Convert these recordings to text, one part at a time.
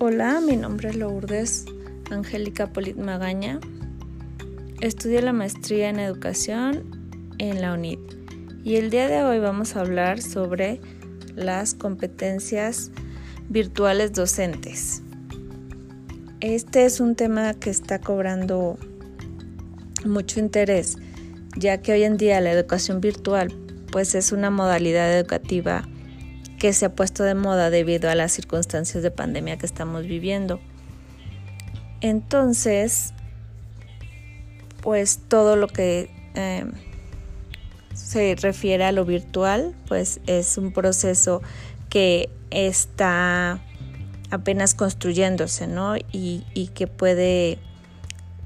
Hola, mi nombre es Lourdes Angélica Polit Magaña. Estudio la maestría en educación en la UNID y el día de hoy vamos a hablar sobre las competencias virtuales docentes. Este es un tema que está cobrando mucho interés, ya que hoy en día la educación virtual pues es una modalidad educativa que se ha puesto de moda debido a las circunstancias de pandemia que estamos viviendo. Entonces, pues todo lo que eh, se refiere a lo virtual, pues es un proceso que está apenas construyéndose, ¿no? Y, y que puede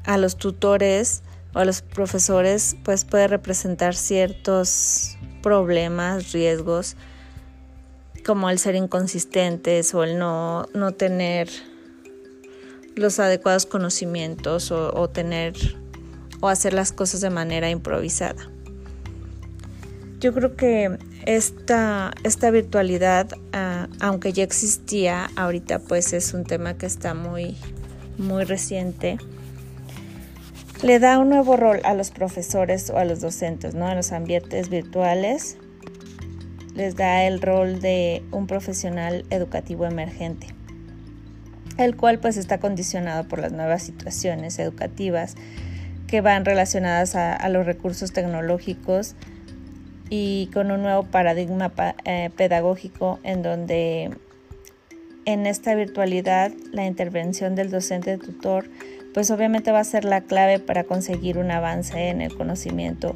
a los tutores o a los profesores, pues puede representar ciertos problemas, riesgos, como el ser inconsistentes o el no, no tener los adecuados conocimientos o, tener o hacer las cosas de manera improvisada. Yo creo que esta, esta virtualidad, ah, aunque ya existía, ahorita pues es un tema que está muy, muy reciente, le da un nuevo rol a los profesores o a los docentes, ¿no? En los ambientes virtuales les da el rol de un profesional educativo emergente, el cual pues está condicionado por las nuevas situaciones educativas que van relacionadas a, los recursos tecnológicos y con un nuevo paradigma eh, pedagógico en donde en esta virtualidad la intervención del docente tutor pues obviamente va a ser la clave para conseguir un avance en el conocimiento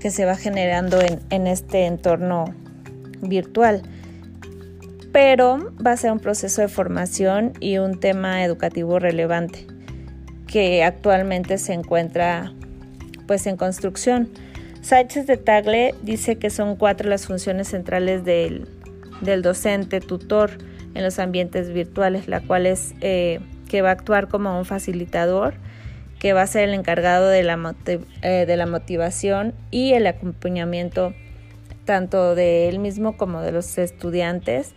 que se va generando en, en este entorno virtual. Pero va a ser un proceso de formación y un tema educativo relevante que actualmente se encuentra pues en construcción. Sánchez de Tagle dice que son cuatro las funciones centrales del, docente tutor en los ambientes virtuales, la cual es eh, que va a actuar como un facilitador, que va a ser el encargado de la, eh, de la motivación y el acompañamiento tanto de él mismo como de los estudiantes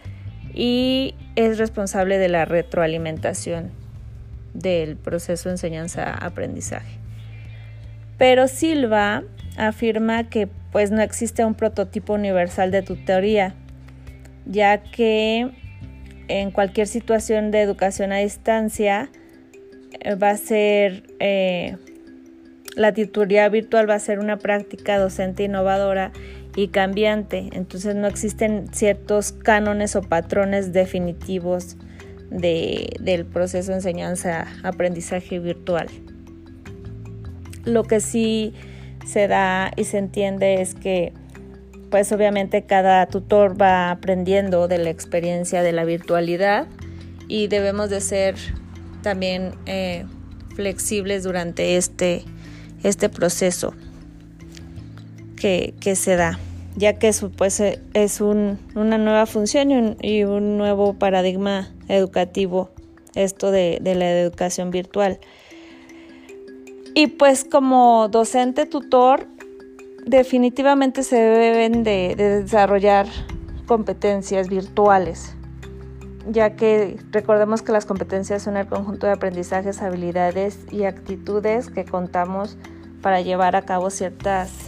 y es responsable de la retroalimentación del proceso de enseñanza-aprendizaje. Pero Silva afirma que pues no existe un prototipo universal de tutoría, ya que en cualquier situación de educación a distancia eh, va a ser eh, la tutoría virtual va a ser una práctica docente innovadora y cambiante, entonces no existen ciertos cánones o patrones definitivos del proceso de enseñanza-aprendizaje virtual. Lo que sí se da y se entiende es que pues obviamente cada tutor va aprendiendo de la experiencia de la virtualidad y debemos de ser también eh, flexibles durante este, este proceso que, se da, ya que eso pues, e, es una nueva función y un, nuevo paradigma educativo, esto de, la educación virtual. Y pues como docente tutor, definitivamente se deben de, desarrollar competencias virtuales, ya que recordemos que las competencias son el conjunto de aprendizajes, habilidades y actitudes que contamos para llevar a cabo ciertas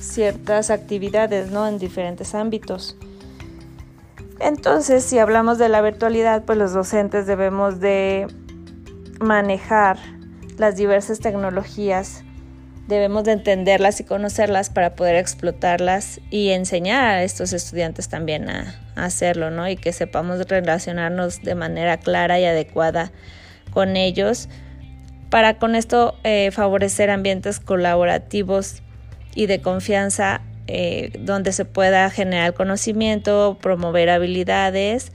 ciertas actividades ¿no? en diferentes ámbitos. Entonces, si hablamos de la virtualidad, pues los docentes debemos de manejar las diversas tecnologías, debemos de entenderlas y conocerlas para poder explotarlas y enseñar a estos estudiantes también a, hacerlo, ¿no? Y que sepamos relacionarnos de manera clara y adecuada con ellos para con esto eh, favorecer ambientes colaborativos y de confianza eh, donde se pueda generar conocimiento, promover habilidades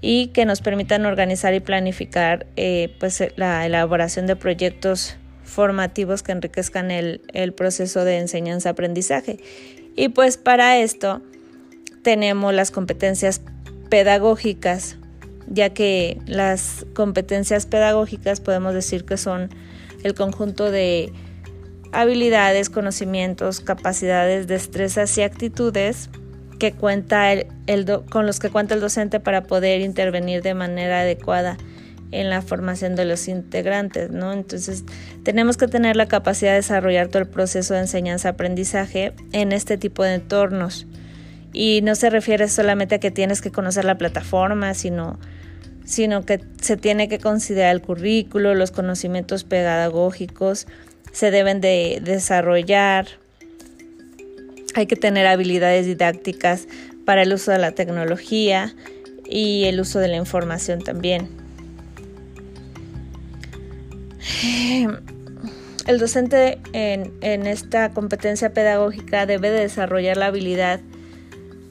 y que nos permitan organizar y planificar eh, pues, la elaboración de proyectos formativos que enriquezcan el, el proceso de enseñanza-aprendizaje. Y pues para esto tenemos las competencias pedagógicas, ya que las competencias pedagógicas podemos decir que son el conjunto de habilidades, conocimientos, capacidades, destrezas y actitudes que cuenta el, con los que cuenta el docente para poder intervenir de manera adecuada en la formación de los integrantes, ¿no? Entonces, tenemos que tener la capacidad de desarrollar todo el proceso de enseñanza-aprendizaje en este tipo de entornos. Y no se refiere solamente a que tienes que conocer la plataforma, sino, sino que se tiene que considerar el currículo, los conocimientos pedagógicos, se deben de desarrollar, hay que tener habilidades didácticas para el uso de la tecnología y el uso de la información también. El docente en, en esta competencia pedagógica debe de desarrollar la habilidad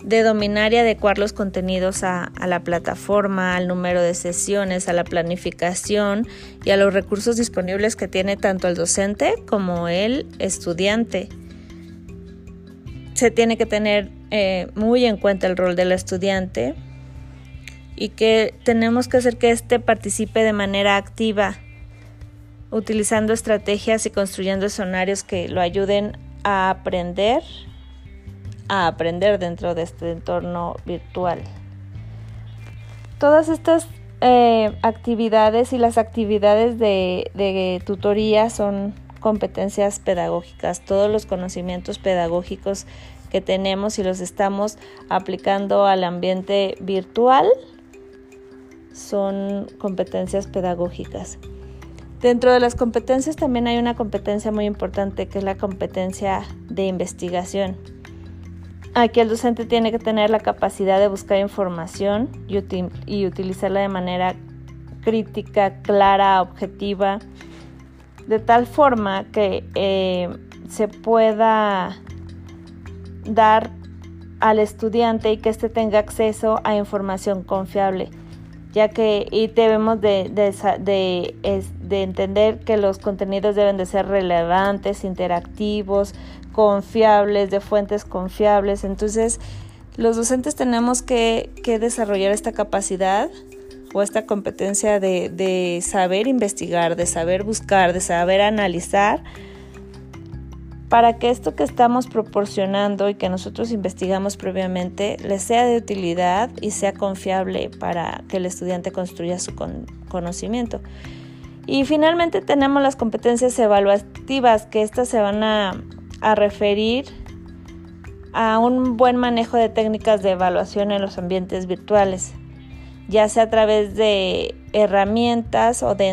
de dominar y adecuar los contenidos a, la plataforma, al número de sesiones, a la planificación y a los recursos disponibles que tiene tanto el docente como el estudiante. Se tiene que tener eh, muy en cuenta el rol del estudiante y que tenemos que hacer que éste participe de manera activa, utilizando estrategias y construyendo escenarios que lo ayuden a aprender a aprender dentro de este entorno virtual. Todas estas eh, actividades y las actividades de, de tutoría son competencias pedagógicas, todos los conocimientos pedagógicos que tenemos y los estamos aplicando al ambiente virtual son competencias pedagógicas. Dentro de las competencias también hay una competencia muy importante que es la competencia de investigación. Aquí el docente tiene que tener la capacidad de buscar información y, utilizarla de manera crítica, clara, objetiva, de tal forma que eh, se pueda dar al estudiante y que éste tenga acceso a información confiable, ya que y debemos de, de entender que los contenidos deben de ser relevantes, interactivos, confiables, de fuentes confiables. Entonces, los docentes tenemos que, desarrollar esta capacidad o esta competencia de, de, saber investigar, de saber buscar, de saber analizar, para que esto que estamos proporcionando y que nosotros investigamos previamente les sea de utilidad y sea confiable para que el estudiante construya su conocimiento. Y finalmente tenemos las competencias evaluativas, que estas se van a a referir a un buen manejo de técnicas de evaluación en los ambientes virtuales, ya sea a través de herramientas o de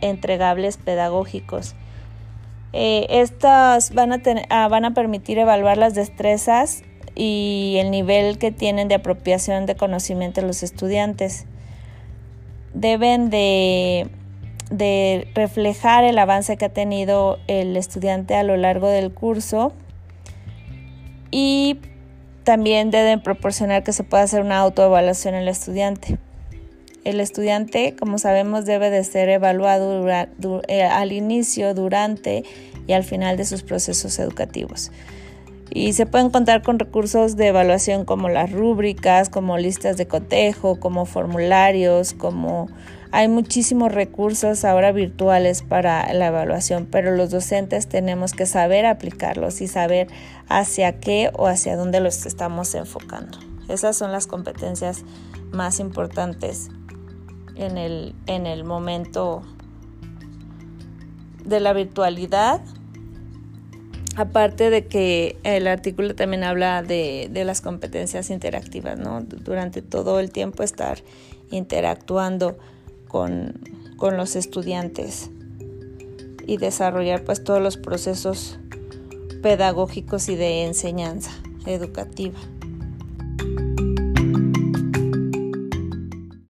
entregables pedagógicos. Eh, estas van a, ah, van a permitir evaluar las destrezas y el nivel que tienen de apropiación de conocimiento los estudiantes. Deben de de reflejar el avance que ha tenido el estudiante a lo largo del curso y también deben proporcionar que se pueda hacer una autoevaluación el estudiante. El estudiante, como sabemos, debe de ser evaluado eh, al inicio, durante y al final de sus procesos educativos. Y se pueden contar con recursos de evaluación como las rúbricas, como listas de cotejo, como formularios, como hay muchísimos recursos ahora virtuales para la evaluación, pero los docentes tenemos que saber aplicarlos y saber hacia qué o hacia dónde los estamos enfocando. Esas son las competencias más importantes en el, en el momento de la virtualidad. Aparte de que el artículo también habla de, de las competencias interactivas, ¿no? Durante todo el tiempo estar interactuando con, los estudiantes y desarrollar pues todos los procesos pedagógicos y de enseñanza educativa.